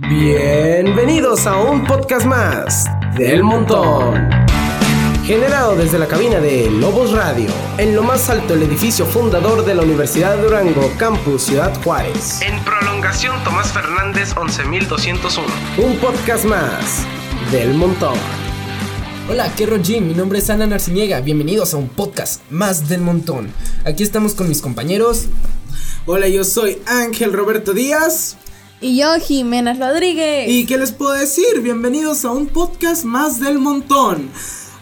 Bienvenidos a un podcast más del montón. Generado desde la cabina de Lobos Radio, en lo más alto del edificio fundador de la Universidad de Durango, Campus Ciudad Juárez. En prolongación Tomás Fernández 11201. Un podcast más del montón. Hola, ¿qué rollo? Mi nombre es Ana Narciniega. Bienvenidos a un podcast más del montón. Aquí estamos con mis compañeros. Hola, yo soy Ángel Roberto Díaz. Y yo, Jimena Rodríguez. ¿Y qué les puedo decir? Bienvenidos a un podcast más del montón.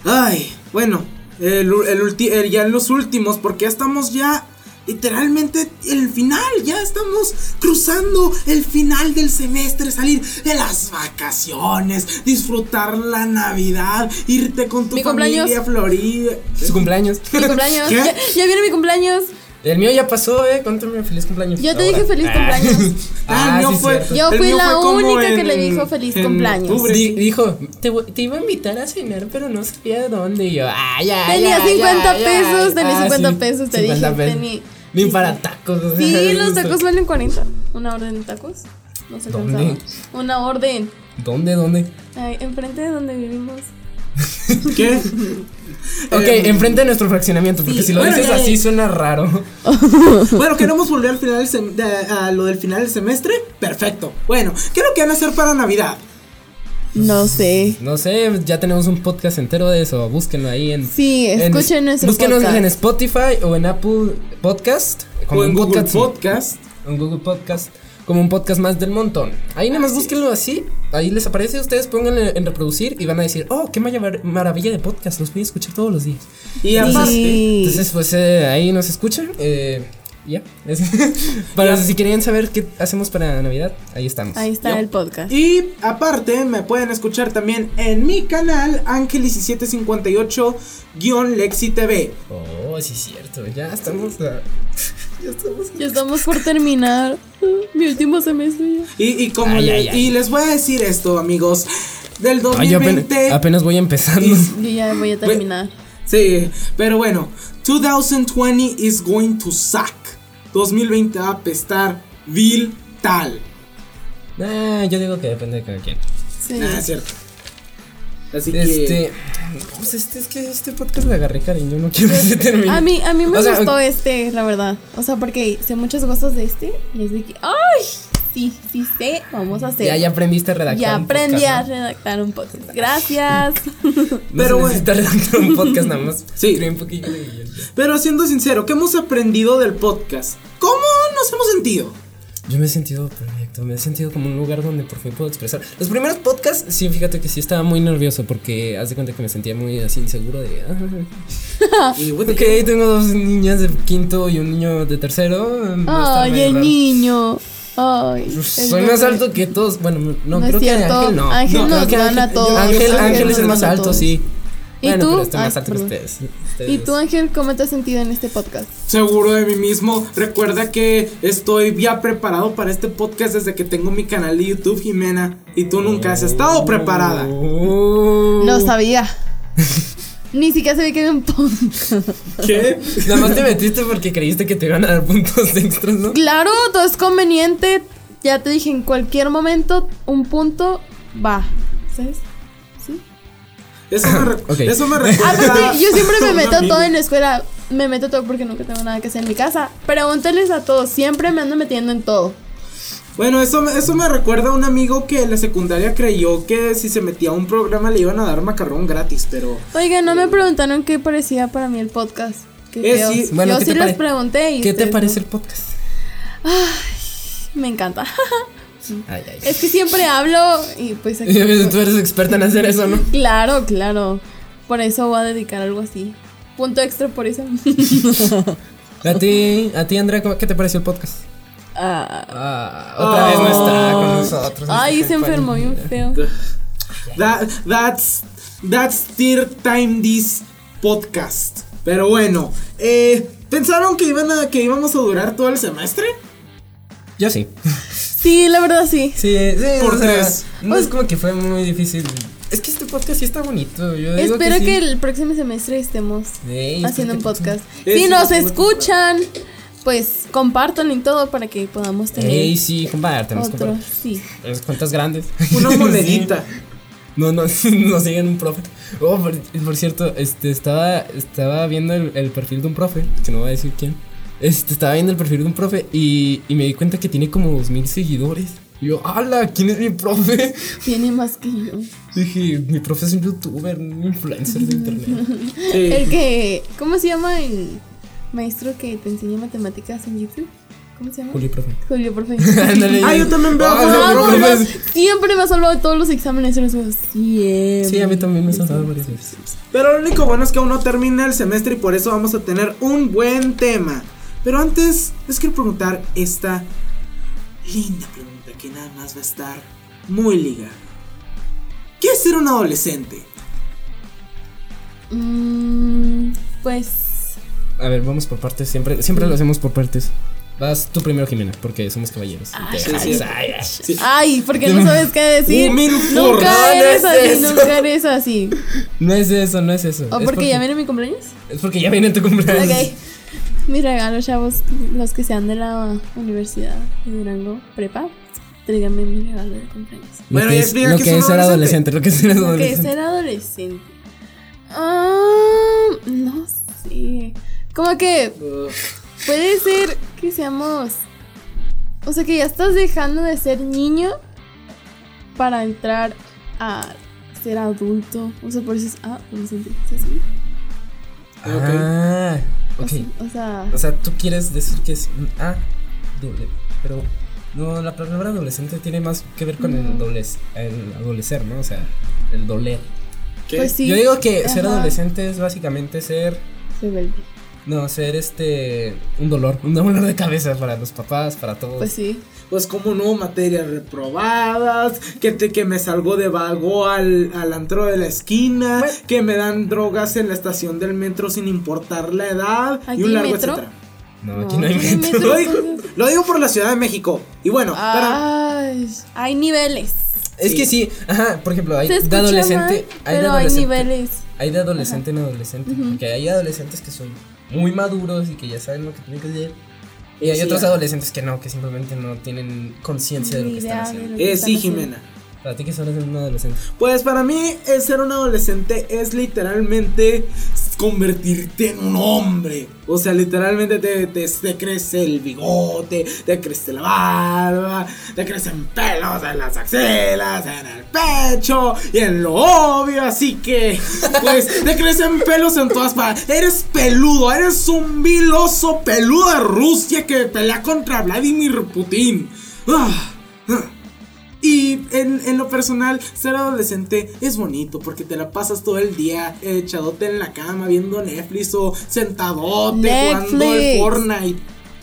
Ay, bueno, el, el, ya en los últimos, porque ya estamos ya literalmente el final, ya estamos cruzando el final del semestre, salir de las vacaciones, disfrutar la Navidad, irte con tu familia a Florida. Su cumpleaños. Mi cumpleaños. Ya, ya, viene mi cumpleaños. El mío ya pasó, eh. Cuéntame feliz cumpleaños. Yo te dije feliz cumpleaños. ah, mío fue. Yo fui la única que le dijo feliz cumpleaños. dijo, te, te, iba a invitar a cenar, pero no sabía de dónde. Y yo, ah, ya. Tenía ya, 50 ya, pesos, ya. tenía Ah, 50 sí, pesos, te 50 dije. pesos. Tenía. Ni para tacos. o sea, Sí, los tacos valen 40. Una orden de tacos. No se ¿Dónde? cansaba. Una orden. ¿Dónde, dónde? Ay, enfrente de donde vivimos. ¿Qué? Ok, Eh, enfrente de nuestro fraccionamiento, porque sí, si lo bueno, dices ya, así ya. suena raro. Bueno, queremos volver al final del sem- de- a lo del final del semestre. Perfecto. Bueno, ¿qué es lo que van a hacer para Navidad? No sé. No sé, ya tenemos un podcast entero de eso. Búsquenlo ahí en. Sí, en- escuchen nuestro Búsquenos podcast. en Spotify o en Apple Podcast. Como o en un Google podcast. Podcast. En Google Podcast. Como un podcast más del montón. Ahí nada más búsquenlo así. Ahí les aparece. Ustedes pónganle en reproducir y van a decir: Oh, qué marav- maravilla de podcast. Los voy a escuchar todos los días. Y aparte, Sí. Entonces, pues eh, ahí nos escuchan. Eh, ya. Es- para si querían saber qué hacemos para Navidad, ahí estamos. Ahí está Yo. el podcast. Y aparte me pueden escuchar también en mi canal Ángel1758-Lexi TV. Oh, sí, es cierto. Ya estamos. ah, ya estamos. Ya estamos por terminar mi último semestre. ya. Y, y como Ay, le- ay, ay. y les voy a decir esto, amigos. Del Ay, yo apenas, 2020. apenas voy empezando. is- Yo ya voy a terminar. sí, pero bueno, 2020 is going to suck. 2020 va a apestar vil tal. Ah, yo digo que depende de cada quien. Sí. Ah, es cierto. Así que. Este. Pues este es que este podcast le agarré cariño. No quiero que se termine. A mí, a mí me O sea, gustó este, la verdad. O sea, porque sé muchas cosas de este. Y es de que, ¡ay! Sí, sí sé, vamos a hacer. Ya, ya aprendiste a redactar. Ya un aprendí a redactar un podcast. Gracias. ¿no? Pero bueno. necesitas redactar un podcast nada más. Sí. Un poquillo de. Pero siendo sincero, ¿qué hemos aprendido del podcast? ¿Cómo nos hemos sentido? Yo me he sentido perfecto, me he sentido como un lugar donde por fin puedo expresar. Los primeros podcasts, sí, fíjate que sí estaba muy nervioso porque haz de cuenta que me sentía muy así inseguro de. ah, Y, the ok, tengo dos niñas de quinto y un niño de tercero. Ay, el raro. niño. Ay. Soy más alto que todos. Bueno, no, No es creo cierto, que Ángel no. Ángel no, nos creo que gana a todos. Ángel, Ángel Ángel es el más alto, sí. ¿Y bueno, tú? pero estoy más alto que perdón. ustedes. ¿Y tú, Ángel, cómo te has sentido en este podcast? Seguro de mí mismo. Recuerda que estoy ya preparado para este podcast desde que tengo mi canal de YouTube, Jimena. Y tú nunca has estado preparada. Oh. No sabía. Ni siquiera sabía que había un podcast. ¿Qué? Nada más te metiste porque creíste que te iban a dar puntos extras, ¿no? Claro, todo es conveniente. Ya te dije, en cualquier momento, un punto va. ¿Sabes? Eso me, re- Ok. eso me recuerda. Aparte, yo siempre me meto todo en la escuela. Me meto todo porque nunca tengo nada que hacer en mi casa. Pregúntales a todos. Siempre me ando metiendo en todo. Bueno, eso, me- eso me recuerda a un amigo que en la secundaria creyó que si se metía a un programa le iban a dar macarrón gratis, pero. Oiga, no me preguntaron qué parecía para mí el podcast. Eh, feos. sí. Bueno, Yo ¿qué sí les pregunté y ¿Qué te parece no. el podcast? Me encanta. Ay, ay. es que siempre hablo y pues aquí. Tú eres experta en hacer eso, ¿no? Claro, claro. Por eso voy a dedicar algo así. Punto extra por eso. A ti, a ti, Andrea, ¿cómo- ¿qué te pareció el podcast? Ah, Ah, otra vez no está con nosotros. ay, nuestra se enfermó bien feo. That, that's, that's third time this podcast. Pero bueno, eh, ¿pensaron que, iban a, que íbamos a durar todo el semestre? Yo sí. Sí, la verdad sí. Sí, sí. Por o sea, tres. No es como que fue muy difícil. Es que este podcast sí está bonito. Yo digo Espero que, el próximo semestre estemos Sí, haciendo un podcast. Si nos escuchan, pues compartan y todo para que podamos tener Ey, sí, compártanos, otro. compártanos. Sí. Las cuentas grandes. Una monedita. No, no, no siguen un profe. Oh, por, por cierto, este, estaba, estaba viendo el, el perfil de un profe, que no voy a decir quién. Este, estaba viendo el perfil de un profe y, y me di cuenta que tiene como dos mil seguidores. Y yo, ¡hala! ¿Quién es mi profe? Tiene más que yo. Dije, mi profe es un youtuber, un influencer de internet. Sí. El que. ¿Cómo se llama el maestro que te enseña matemáticas en YouTube? ¿Cómo se llama? Julio, profe. Julio, profe. Ándale. Ah, yo también veo a Ah, Julio, no. Siempre me ha salvado de todos los exámenes. se los Siempre. Sí, a mí también me ha saltado varias veces. Pero lo único bueno es que aún no termina el semestre y por eso vamos a tener un buen tema. Pero antes, les quiero preguntar esta linda pregunta que nada más va a estar muy ligada. ¿Qué es ser un adolescente? Mm, pues. A ver, vamos por partes. Siempre, siempre lo hacemos por partes. Vas tú primero, Jimena, porque somos caballeros. Ay, Te- sí, sí. ay, ay. Sí. Ay, porque no sabes qué decir. Nunca no eres es así, eso. nunca eres así. No es eso, no es eso. ¿O Es porque ya viene mi cumpleaños? Es porque ya viene tu cumpleaños. Ok. Mi regalo, chavos, los que sean de la Universidad de Durango, prepa, tráiganme mi regalo de cumpleaños. Lo Bueno, que ya es, explica lo que que es ser adolescente. adolescente, lo que es ser Lo que es adolescente. ser adolescente. Ah, no sé. Como que puede ser que seamos. O sea, que ya estás dejando de ser niño para entrar a ser adulto. O sea, por eso es. Ah, adolescente. ¿sí? Ah, ok. O sea. O sea, tú quieres decir que es un A doble, pero no, la palabra adolescente tiene más que ver con el, doble, el adolecer, ¿no? O sea, el doler. ¿Qué? Pues sí. Yo digo que ser adolescente es básicamente ser, Rebelde. no, ser este, un dolor, un dolor de cabeza para los papás, para todos. Pues sí. Pues como no, materias reprobadas, que, te, que me salgo de vago al, al antro de la esquina, que me dan drogas en la estación del metro sin importar la edad ¿Aquí y un hay largo metro? etcétera. No, aquí no hay aquí no hay metro. Lo digo, lo digo por la Ciudad de México. Y bueno, para, Ay, hay niveles. Es que sí, ajá, por ejemplo, hay Se de adolescente, mal, hay de pero hay adolescente. niveles. Hay de adolescente en adolescente, porque hay adolescentes que son muy maduros y que ya saben lo que tienen que hacer. Y hay Sí, otros adolescentes que no, que simplemente no tienen conciencia de lo que están haciendo. eh, están sí, haciendo. Jimena. Para ti que son un adolescente. Pues para mí el ser un adolescente es literalmente convertirte en un hombre. O sea, literalmente te, te, te crece el bigote, te crece la barba, te crecen pelos en las axilas, en el pecho y en lo obvio. Así que, pues, te crecen pelos en todas partes. Eres peludo, eres un viloso peludo de Rusia que pelea contra Vladimir Putin. Ah, ah. Y en, en lo personal, ser adolescente es bonito porque te la pasas todo el día echadote en la cama viendo Netflix o sentadote jugando el. Fortnite.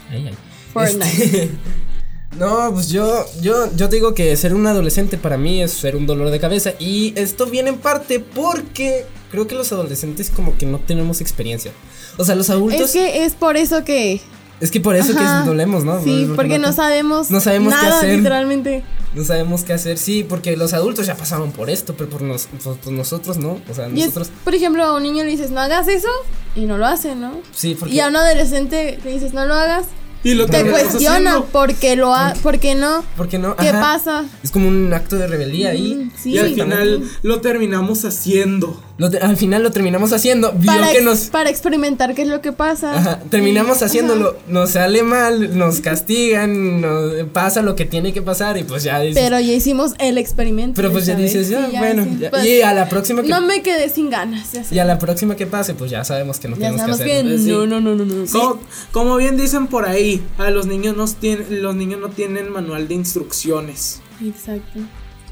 Ay, ay. Fortnite. Este, no, pues yo, yo, yo te digo que ser un adolescente para mí es ser un dolor de cabeza. Y esto viene en parte porque creo que los adolescentes como que no tenemos experiencia. O sea, los adultos. Es que es por eso que. Es que por eso Ajá. que dolemos, ¿no? Sí, Porque no sabemos. no sabemos qué hacer. literalmente. No sabemos qué hacer, sí, porque los adultos ya pasaron por esto, pero por, nos- pues nosotros no. O sea, es, nosotros. por ejemplo, a un niño le dices, no hagas eso, y no lo hace, ¿no? Sí, porque. Y a un adolescente le dices, no lo hagas, Y lo te cuestiona por qué lo ha, por qué no, ¿Por qué no? qué Ajá. pasa. Es como un acto de rebeldía ahí. Mm, sí. Y al final lo terminamos haciendo. Lo te- al final lo terminamos haciendo. Vio para, que nos. para experimentar qué es lo que pasa. Ajá, terminamos Y- haciéndolo, ajá. nos sale mal, nos castigan, nos pasa lo que tiene que pasar y pues ya dices, Pero ya hicimos el experimento. pero pues ya dices, ya, bueno, ya- pues, y a la próxima que No me quedé sin ganas. Ya, y a la próxima que pase, pues ya sabemos que no tenemos que hacer. No, no, no, no, no. Como, como bien dicen por ahí, a los niños, no tienen, los niños no tienen manual de instrucciones. Exacto.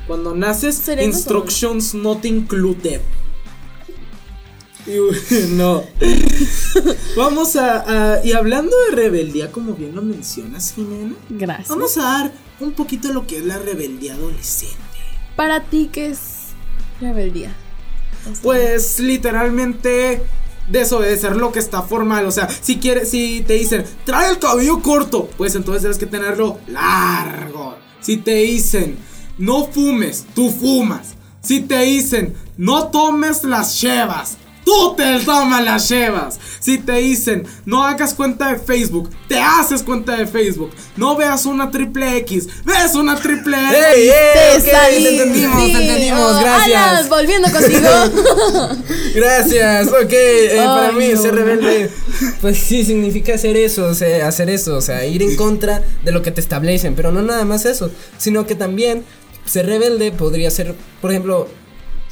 Cuando naces, instructions not included. Y, no. Vamos a, a- Y hablando de rebeldía, como bien lo mencionas, Jimena, Gracias. vamos a dar un poquito de lo que es la rebeldía adolescente. Para ti, ¿qué es rebeldía? Pues literalmente desobedecer lo que está formal. O sea, si quieres, si te dicen, trae el cabello corto, pues entonces debes que tenerlo largo. Si te dicen, no fumes, tú fumas. Si te dicen, no tomes las chevas, tú te tomas las llevas. Si te dicen, no hagas cuenta de Facebook, te haces cuenta de Facebook. No veas una triple X, ves una triple X. ¡Ey, ey! Te ok, salí. te entendimos, sí. te entendimos, Oh, gracias. Alan, volviendo contigo. Gracias, ok. eh, para mí, no. ser rebelde, pues sí, significa hacer eso, o sea, hacer eso, o sea, ir en contra de lo que te establecen, pero no nada más eso, sino que también ser rebelde podría ser, por ejemplo,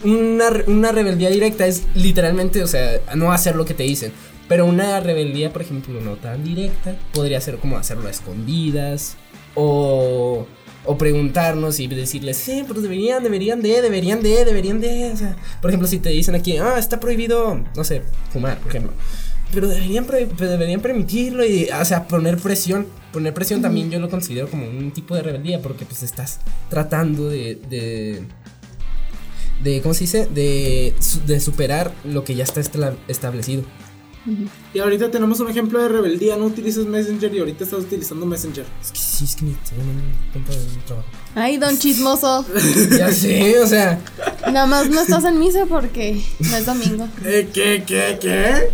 una, una rebeldía directa es literalmente, o sea, no hacer lo que te dicen. Pero una rebeldía, por ejemplo, no tan directa, podría ser como hacerlo a escondidas o, o preguntarnos y decirles, sí, pero deberían, deberían de, deberían de, deberían de. O sea, por ejemplo, si te dicen aquí, ah, está prohibido, no sé, fumar, por ejemplo. Pero deberían, deberían permitirlo y, o sea, poner presión. Poner presión también yo lo considero como un tipo de rebeldía porque pues estás tratando de, de de ¿cómo se dice? De, de superar lo que ya está estla- establecido. Y ahorita tenemos un ejemplo de rebeldía. No utilices Messenger y ahorita estás utilizando Messenger. Es que sí, es que me tengo un tiempo de trabajo. Ay, don chismoso. Ya sé, o sea, Nada más no estás en misa porque no es domingo. Eh, ¿Qué, qué, qué?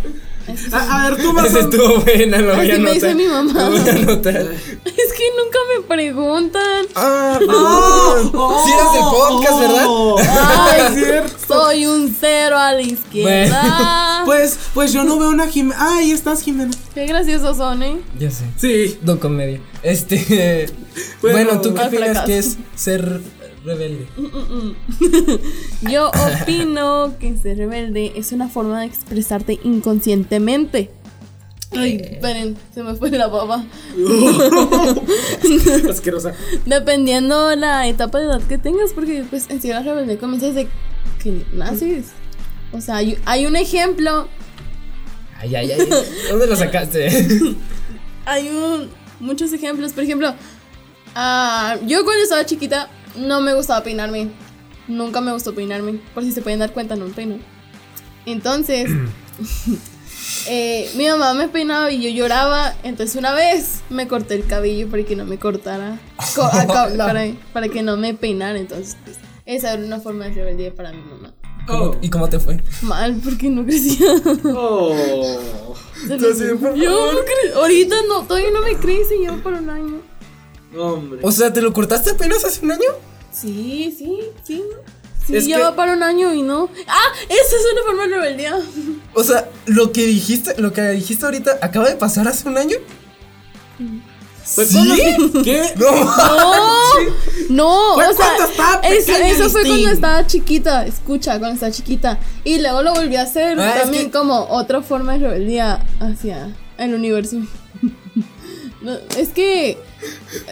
A, a ver, tú vas ese a... estuvo buena, lo voy a Así me dice anotar. mi mamá. Lo voy a anotar. es que nunca me preguntan. Ah, Oh, perdón. Sí eres del podcast, ¿verdad? oh. Ay, es cierto. Soy un cero a la izquierda. Pues, pues yo no veo una Jimena. Ah, ahí estás, Jimena. Qué graciosos son, ¿eh? Ya sé. Sí. Don Comedia. Este. Bueno, Bueno, ¿tú qué opinas fracaso. que es ser rebelde? Yo opino que ser rebelde es una forma de expresarte inconscientemente. Ay, esperen, se me fue la baba. Asquerosa. Dependiendo la etapa de edad que tengas, porque pues en sí la rebelde comienza desde que naces. O sea, hay, hay un ejemplo, Ay, ay, ay. ¿Dónde lo sacaste? hay un, muchos ejemplos. Por ejemplo, ah, yo cuando estaba chiquita no me gustaba peinarme. Nunca me gustó peinarme. Por si se pueden dar cuenta, no me peino. Entonces, eh, mi mamá me peinaba y yo lloraba. Entonces, una vez me corté el cabello para que no me cortara. para, para que no me peinara. Entonces, pues, esa era una forma de rebeldía para mi mamá. ¿Cómo- ¿Y cómo te fue? Mal, porque no crecía. Oh. Entonces, yo no cre- ahorita no, todavía no me crece, llevo por un año. Hombre. O sea, ¿te lo cortaste apenas hace un año? Sí, sí, sí. Sí, Es ya que- va para un año y no. ¡Ah! Esa es una forma de rebeldía. O sea, lo que dijiste, lo que dijiste ahorita acaba de pasar hace un año. ¿Sí? ¿Qué? No. No, no, o sea, eso, fue cuando estaba chiquita, escucha, cuando estaba chiquita. Y luego lo volví a hacer Ah, es también que- como otra forma de rebeldía hacia el universo. No, es que,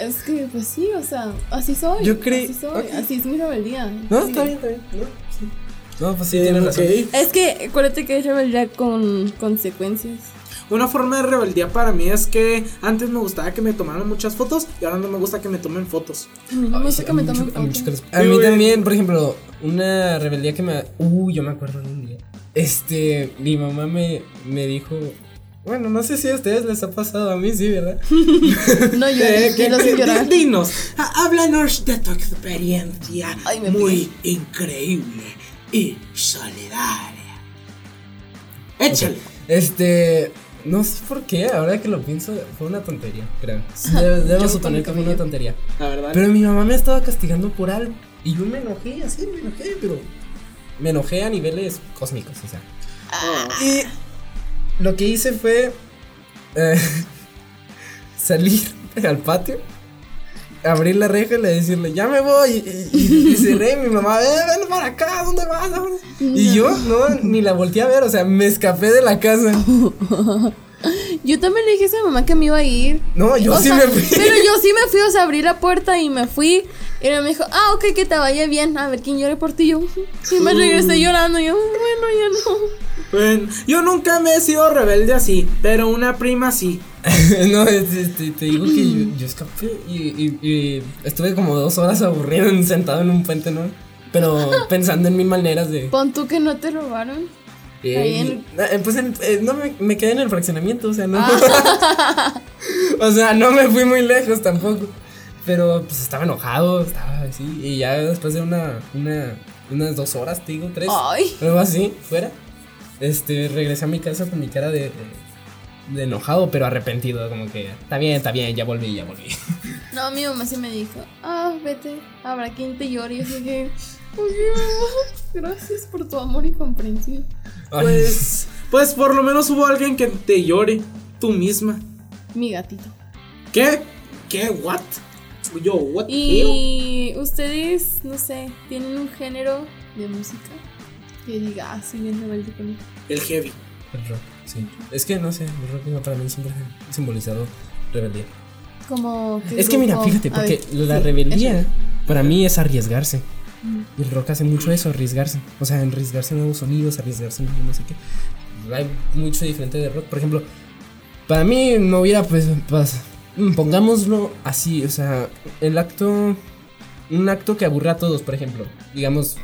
es que, pues sí, o sea, así soy. Yo creí- Así soy, así es mi rebeldía. No, Sí. está bien, está bien. No, sí. No, pues sí, tienes razón. Es que acuérdate que es rebeldía con consecuencias. Una forma de rebeldía para mí es que antes me gustaba que me tomaran muchas fotos y ahora no me gusta que me tomen fotos. A mí no me gusta que me tomen fotos. A mí también, por ejemplo, una rebeldía que me. Uh, yo me acuerdo de un día. Este, mi mamá me, me dijo. Bueno, no sé si a ustedes les ha pasado, a mí sí, ¿verdad? No Eh, llores, que- quiero sin llorar. Dinos, háblanos de tu experiencia Ay, me muy increíble y solidaria. Échale. Este. No sé por qué, ahora que lo pienso, fue una tontería, creo. Debo, suponer que fue una tontería. La verdad. Pero mi mamá me estaba castigando por algo. Y yo me enojé, así me enojé, pero. Me enojé a niveles cósmicos, o sea. Y lo que hice fue. eh, salir al patio. Abrir la reja y le decirle, ya me voy. Y, y- y cerré. mi mamá, eh, ven para acá, ¿dónde vas? Y yo, no, ni la volteé a ver, o sea, me escapé de la casa. Yo también le dije a esa mamá que me iba a ir. No, yo O sí sea, me fui. Pero yo sí me fui, o sea, abrí la puerta y me fui. Y ella me dijo, ah, ok, que te vaya bien. A ver quién llore por ti. Yo, y me regresé llorando. Y yo, bueno, ya no. Bueno, yo nunca me he sido rebelde así, pero una prima sí. no, te digo que yo, yo escapé y, y- y estuve como dos horas aburrido en- sentado en un puente, ¿no? Pero pensando en mil maneras de... Pon tú que no te robaron. Eh, Ahí en- eh, pues en- eh, no me, me quedé en el fraccionamiento, o sea, no. o sea, no me fui muy lejos tampoco. Pero pues estaba enojado, estaba así. Y ya después de una, una, unas dos horas, te digo, tres. Ay. Algo así, fuera. Este, regresé a mi casa con mi cara de, de enojado, pero arrepentido, como que, está bien, está bien, ya volví, ya volví. No, mi mamá sí me dijo, ah, vete, habrá quien te llore. Y yo dije, oye, mamá, gracias por tu amor y comprensión. Pues, pues por lo menos hubo alguien que te llore, tú misma. Mi gatito. ¿Qué? ¿Qué? ¿What? Yo, ¿what? Y ustedes, no sé, tienen un género de música que diga, ah, sí, bien rebelde con él. El heavy. el rock, sí. Es que no sé, el rock no, para mí siempre ha simbolizado rebeldía. Como ¿qué Es que mira, fíjate, A porque ver, la sí, rebeldía eso. para mí es arriesgarse. Mm. Y el rock hace mucho eso, arriesgarse. O sea, arriesgarse nuevos sonidos, arriesgarse en no sé qué. Hay mucho diferente de rock. Por ejemplo, para mí no hubiera, pues, pues, pongámoslo así, o sea, el acto, un acto que aburra a todos, por ejemplo, digamos,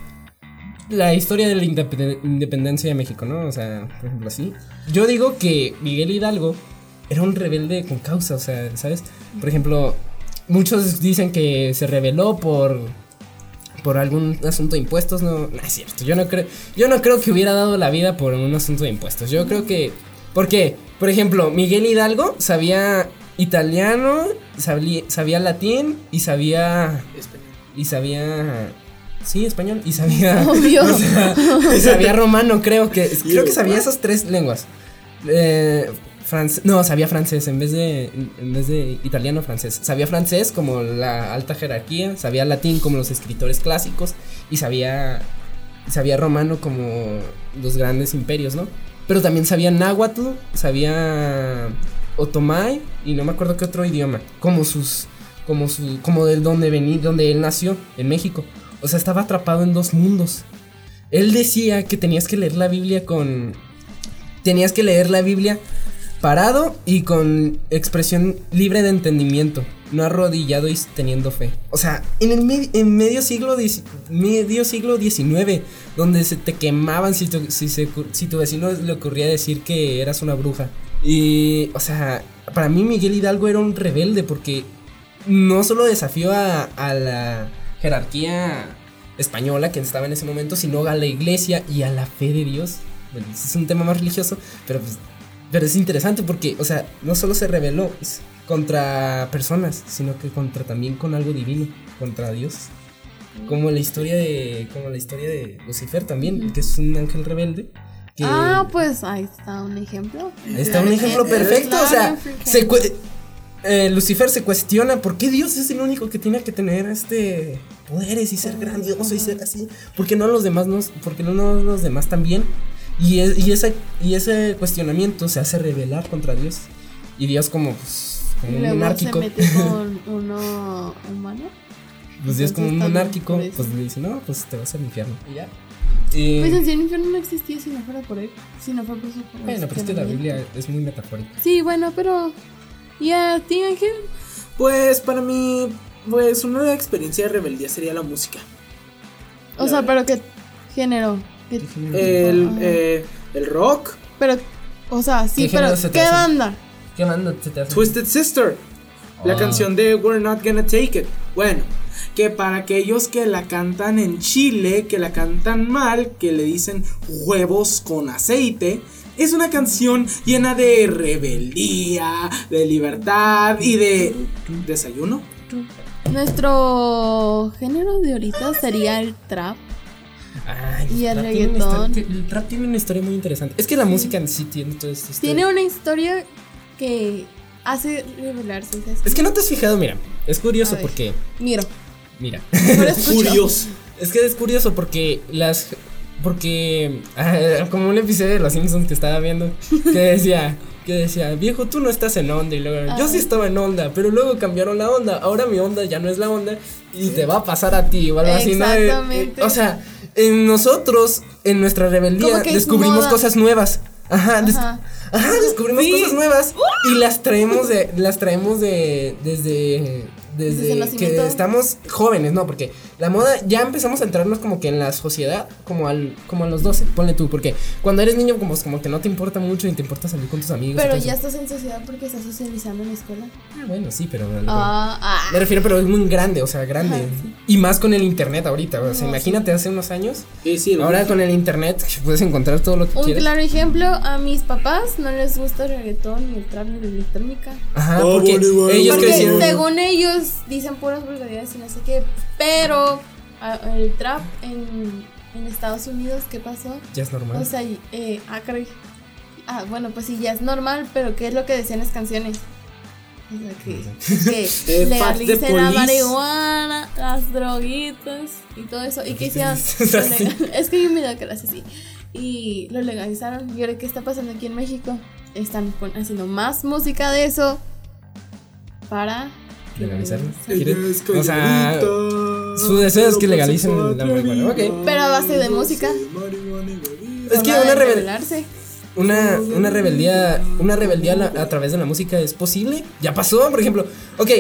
la historia de la independen- independencia de México, ¿no? O sea, por ejemplo, así. Yo digo que Miguel Hidalgo era un rebelde con causa, o sea, ¿sabes? Por ejemplo, muchos dicen que se rebeló por por algún asunto de impuestos, no, no es cierto. Yo no creo yo no creo que hubiera dado la vida por un asunto de impuestos. Yo creo que porque, por ejemplo, Miguel Hidalgo sabía italiano, sabía latín y sabía y sabía sí, español y sabía Obvio. o sea, y sabía romano, creo que creo que sabía esas tres lenguas. Eh, no, sabía francés en vez de en vez de italiano francés. Sabía francés como la alta jerarquía, sabía latín como los escritores clásicos y sabía sabía romano como los grandes imperios, ¿no? Pero también sabía náhuatl, sabía otomay y no me acuerdo qué otro idioma, como sus como su como del donde venía, donde él nació en México. O sea, estaba atrapado en dos mundos. Él decía que tenías que leer la Biblia con tenías que leer la Biblia parado y con expresión libre de entendimiento, no arrodillado y teniendo fe. O sea, en el en medio siglo siglo XIX, donde se te quemaban si tu, si, se si tu vecino le ocurría decir que eras una bruja. Y, o sea, para mí Miguel Hidalgo era un rebelde porque no solo desafió a, a la jerarquía española que estaba en ese momento, sino a la iglesia y a la fe de Dios. Bueno, ese es un tema más religioso, pero pues, pero es interesante porque, o sea, no solo se rebeló contra personas, sino que contra también con algo divino, contra Dios. Como la historia de, como la historia de Lucifer también, que es un ángel rebelde. que- Ah, pues ahí está un ejemplo. Ahí está un ejemplo perfecto, o sea, se eh, Lucifer se cuestiona por qué Dios es el único que tiene que tener este poderes y ser grandioso y ser así, ¿por qué no los demás no, por qué no los demás también? Y, es- y ese y ese cuestionamiento se hace rebelar contra Dios y Dios como pues, como un monárquico, se mete con uno humano. pues Dios como un monárquico, pues le dice, "No, pues te vas al infierno." Y ya. Y- Pues en sí el infierno no existía si no fuera por él. Si no fuera por su bueno, pero es que la Biblia es muy metafórica. Sí, bueno, pero. ¿Y a ti, Ángel? Pues para mí, pues una experiencia de rebeldía sería la música. O sea, pero ¿qué género? ¿Qué- El, Ah. eh, el rock, pero, o sea, sí, ¿Qué pero género se te ¿qué hace? banda? ¿Qué banda se te hace? Twisted Sister, la Ah. canción de We're Not Gonna Take It. Bueno, que para aquellos que la cantan en Chile, que la cantan mal, que le dicen huevos con aceite, es una canción llena de rebeldía, de libertad y de desayuno. Nuestro género de ahorita sería el trap. Ay, Y el reggaetón. historia- el trap tiene una historia muy interesante. Es que la música en sí tiene todo esto. Tiene una historia que hace revelarse. Es que no te has fijado, mira. Es curioso porque. Miro. Mira. Escucho. Curioso. es que es curioso porque las. Porque. como un episodio de Los Simpsons que estaba viendo. Que decía. Que decía, viejo, tú no estás en onda. Y luego, yo sí estaba en onda. Pero luego cambiaron la onda. Ahora mi onda ya no es la onda. Y te va a pasar a ti. O algo así, ¿no? Eh, eh, O sea, en nosotros, en nuestra rebeldía, descubrimos moda. cosas nuevas. Ajá, des- Ajá. Ajá, descubrimos cosas nuevas y las traemos de las traemos de desde Desde que estamos jóvenes, ¿no? Porque la moda ya empezamos a entrarnos como que en la sociedad, como al como a los 12, ponle tú, porque cuando eres niño como, como que no te importa mucho y te importa salir con tus amigos. Pero ya eso. estás en sociedad porque estás socializando en la escuela. Ah, bueno, sí, pero Ah, ah. me refiero, pero es muy grande, o sea, grande. Ajá, sí. Y más con el internet ahorita, o sea, No, imagínate hace unos años. Sí, sí, Ahora con el internet puedes encontrar todo lo que Un quieras. claro ejemplo, a mis papás no les gusta el reggaetón ni el trap ni la electrónica. Ajá, Oh, porque Bolívar, ellos Porque crecieron. según ellos dicen puras vulgaridades y no sé qué, pero el trap en, en Estados Unidos, ¿qué pasó? Ya es normal. O sea, eh, ah, caray. Ah, bueno, pues sí, ya es normal, pero ¿qué es lo que decían las canciones? O sea, que, que legalicen la marihuana, las droguitas y todo eso. ¿Y qué hicieron? es que hay un video que lo hace así. Y lo legalizaron. Y ahora, ¿qué está pasando aquí en México? Están haciendo más música de eso para ¿Legalizarlo? O sea, su deseo es que pero legalicen la marihuana, patria ok. Pero a base de música. Es que una rebelarse. una, una rebeldía, una rebeldía a, través de la música es posible. Ya pasó, por ejemplo. Ok,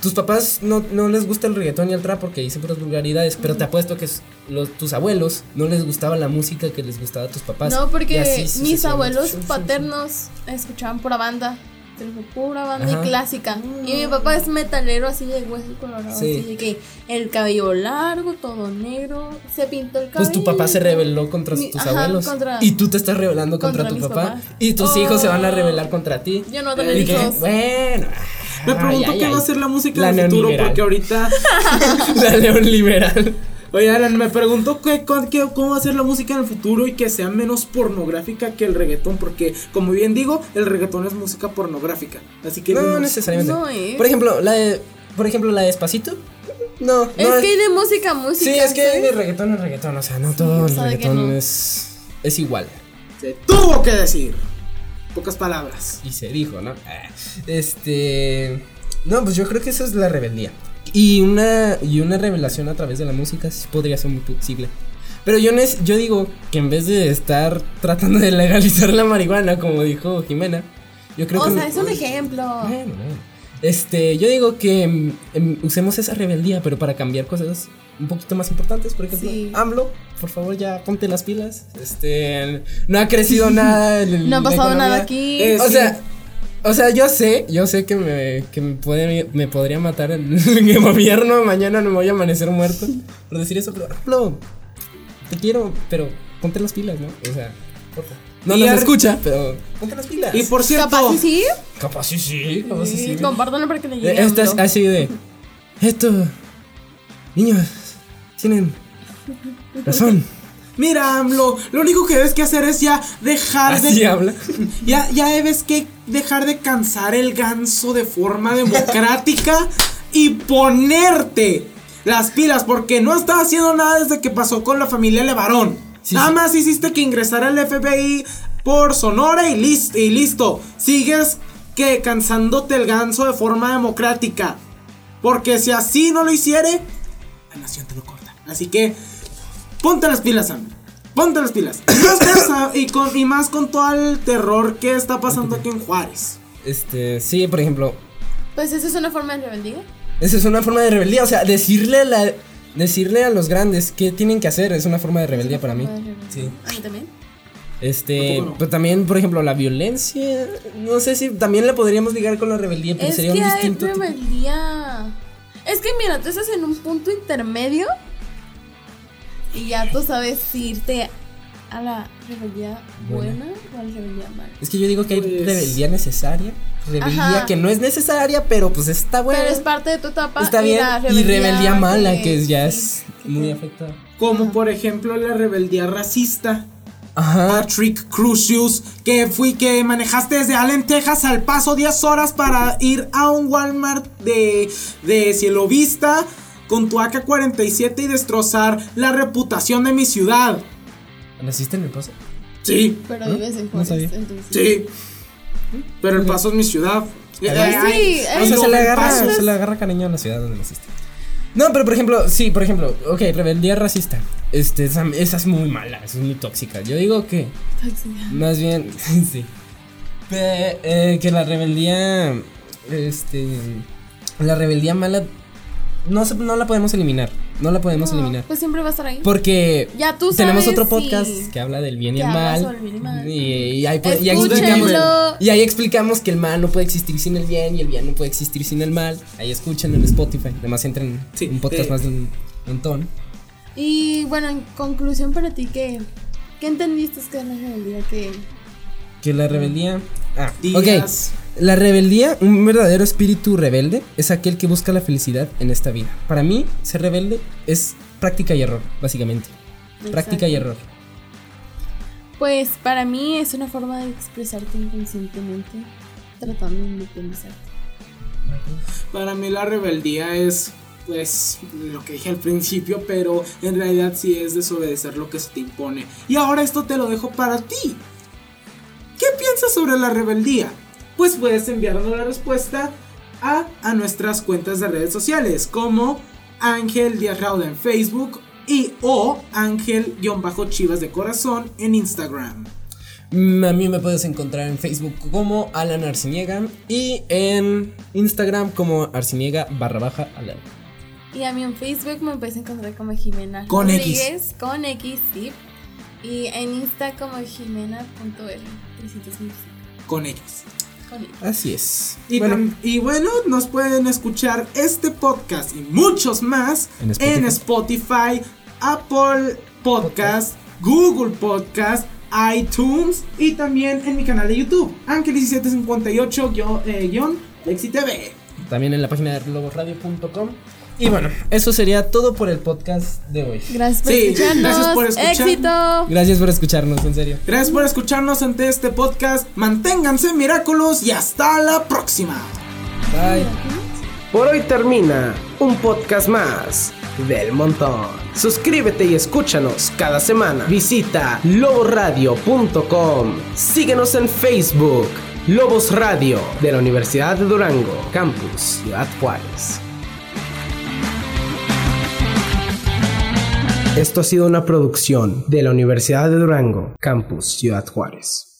tus papás no, no les gusta el reggaetón y el trap porque dicen puras vulgaridades, pero te apuesto que los, tus abuelos no les gustaba la música que les gustaba a tus papás. No, porque mis abuelos paternos escuchaban pura banda. Te digo, Pura banda Ajá. clásica. Y mi papá es metalero así de hueso colorado. Sí. Así de que el cabello largo, todo negro. Se pintó el cabello. Pues tu papá se rebeló contra Mi- tus ajá, abuelos. contra- y tú te estás rebelando contra, contra tu papá. papás. Y tus Oh. hijos se van a rebelar contra ti. Yo no tener ¿Y qué? hijos. Bueno. Me pregunto ay, qué ay. va a ser la música La del futuro neoliberal. porque ahorita La león liberal. Oye, Alan, me pregunto qué, qué- cómo va a ser la música en el futuro y que sea menos pornográfica que el reggaetón, porque como bien digo, el reggaetón es música pornográfica. Así que No no- necesariamente. No es. Por ejemplo, la de. Por ejemplo, la de Despacito. No, Es no que hay de música a música. Sí, es que hay ¿sabes? de reggaetón a reggaetón. O sea, no todo o el reggaetón no. es. Es igual. se tuvo que decir. Pocas palabras. Y se dijo, ¿no? Ah, Este. No, pues yo creo que eso es la rebeldía. Y una, y una revelación a través de la música sí podría ser muy posible. Pero yo, yo digo que en vez de estar tratando de legalizar la marihuana, como dijo Jimena, yo creo O que. sea, es un ejemplo. Bueno. Este, yo digo que em, em, usemos esa rebeldía, pero para cambiar cosas un poquito más importantes. Por ejemplo, Sí. AMLO, por favor, ya ponte las pilas. Este, no ha crecido nada. el- No ha pasado nada economía. aquí. Eh, O sí. sea, o sea, yo sé, yo sé que me, que me, puede, me podría matar el, el gobierno. Mañana no me voy a amanecer muerto por decir eso, pero te quiero, pero ponte las pilas, ¿no? O sea, por favor. No nos escucha, pero ponte las pilas. Y por cierto, Capaz y sí. Capaz sí, sí, capaz sí, Sí, sí. compártanlo para que le llegue. a Esta es así de. Esto. Niños. Tienen. Razón. Mira, AMLO, lo único que debes que hacer es ya dejar Así de habla. ya ya debes que dejar de cansar el ganso de forma democrática y ponerte las pilas porque no estás haciendo nada desde que pasó con la familia Levarón. Sí, Nada sí. más hiciste que ingresara al FBI por Sonora y listo. Sigues que cansándote el ganso de forma democrática. Porque si así no lo hiciere, la nación te lo corta. Así que ponte las pilas, Sam. Ponte las pilas. Y más, con y, con, y más con todo el terror que está pasando aquí en Juárez. Este, sí, por ejemplo. Pues esa es una forma de rebeldía. Esa es una forma de rebeldía. O sea, decirle a la. Decirle a los grandes qué tienen que hacer es una forma de rebeldía para mí. Rebeldía. Sí. A mí también. Este, ¿A poco no? pero también, por ejemplo, la violencia. No sé si también la podríamos ligar con la rebeldía, pero Es sería que un hay distinto. tipo- rebeldía. Es que mira, tú estás en un punto intermedio y ya tú sabes si irte a la rebeldía buena, o a la rebeldía mala. Es que yo digo que hay Pues- rebeldía necesaria. Rebeldía Ajá. que no es necesaria, pero pues está buena. Pero es parte de tu etapa. Está y bien. la Y rebeldía mala, que- que ya sí, es que muy afectada. Como por ejemplo la rebeldía racista. Ajá. Patrick Crucius, que fui que manejaste desde Allen, Texas al paso 10 horas para ir a un Walmart de, de Cielo Vista con tu AK-47 y destrozar la reputación de mi ciudad. ¿Naciste en el paso? Sí, Pero ¿No? vives en No Juárez, sabía. entonces. sí. Pero el paso es mi ciudad. Eh, sí, O sea, no, se le el agarra, Paso- se le agarra cariño a la ciudad donde naciste. No, pero por ejemplo, sí, por ejemplo, ok, rebeldía racista. Este, esa, esa es muy mala, esa es muy tóxica. Yo digo que, Tóxica. más bien, sí. Eh, que la rebeldía, este, la rebeldía mala no, se- no la podemos eliminar. No la podemos No, eliminar. Pues siempre va a estar ahí. Porque Ya tú tenemos otro podcast si- que habla del bien y el mal. bien y mal. Y, y ahí, y ahí Escúchenlo. explicamos, y ahí explicamos que el mal no puede existir sin el bien y el bien no puede existir sin el mal. Ahí escuchen en Spotify. Además entren Sí, un podcast eh. más de un montón. Y bueno, en conclusión para ti, ¿qué, qué entendiste que es la rebeldía? Que Que la rebeldía. Ah, Días. ok. La rebeldía, un verdadero espíritu rebelde, es aquel que busca la felicidad en esta vida. Para mí, ser rebelde es práctica y error, básicamente. Práctica y error. Pues para mí es una forma de expresarte inconscientemente, tratando de independizarte. Para mí la rebeldía es, pues, lo que dije al principio, pero en realidad sí es desobedecer lo que se te impone. Y ahora esto te lo dejo para ti. ¿Qué piensas sobre la rebeldía? Pues puedes enviarnos la respuesta a, a nuestras cuentas de redes sociales, como Ángel Díaz Rauda en Facebook y o Ángel-Chivas de Corazón en Instagram. A mí me puedes encontrar en Facebook como Alan Arciniega y en Instagram como Arciniega barra baja Alan. Y a mí en Facebook me puedes encontrar como Jimena Con X. Rodríguez, con X, sí. Y en Insta como Jimena.r 325. Con X. Así es. Y bueno, bueno. y bueno, nos pueden escuchar este podcast y muchos más En en Spotify. Apple Podcast, Google Podcast, iTunes y también en mi canal de YouTube, Ángel1758 guion, eh, TV. también en la página de lobosradio.com. Y bueno, eso sería todo por el podcast de hoy. Gracias por Sí, escucharnos. gracias por escuchar. ¡Éxito! Gracias por escucharnos, en serio. Gracias por escucharnos ante este podcast. Manténganse miraculos y hasta la próxima. Bye. Por hoy termina un podcast más del montón. Suscríbete y escúchanos cada semana. Visita loboradio.com. Síguenos en Facebook. Lobos Radio de la Universidad de Durango, Campus Ciudad Juárez. Esto ha sido una producción de la Universidad de Durango, Campus Ciudad Juárez.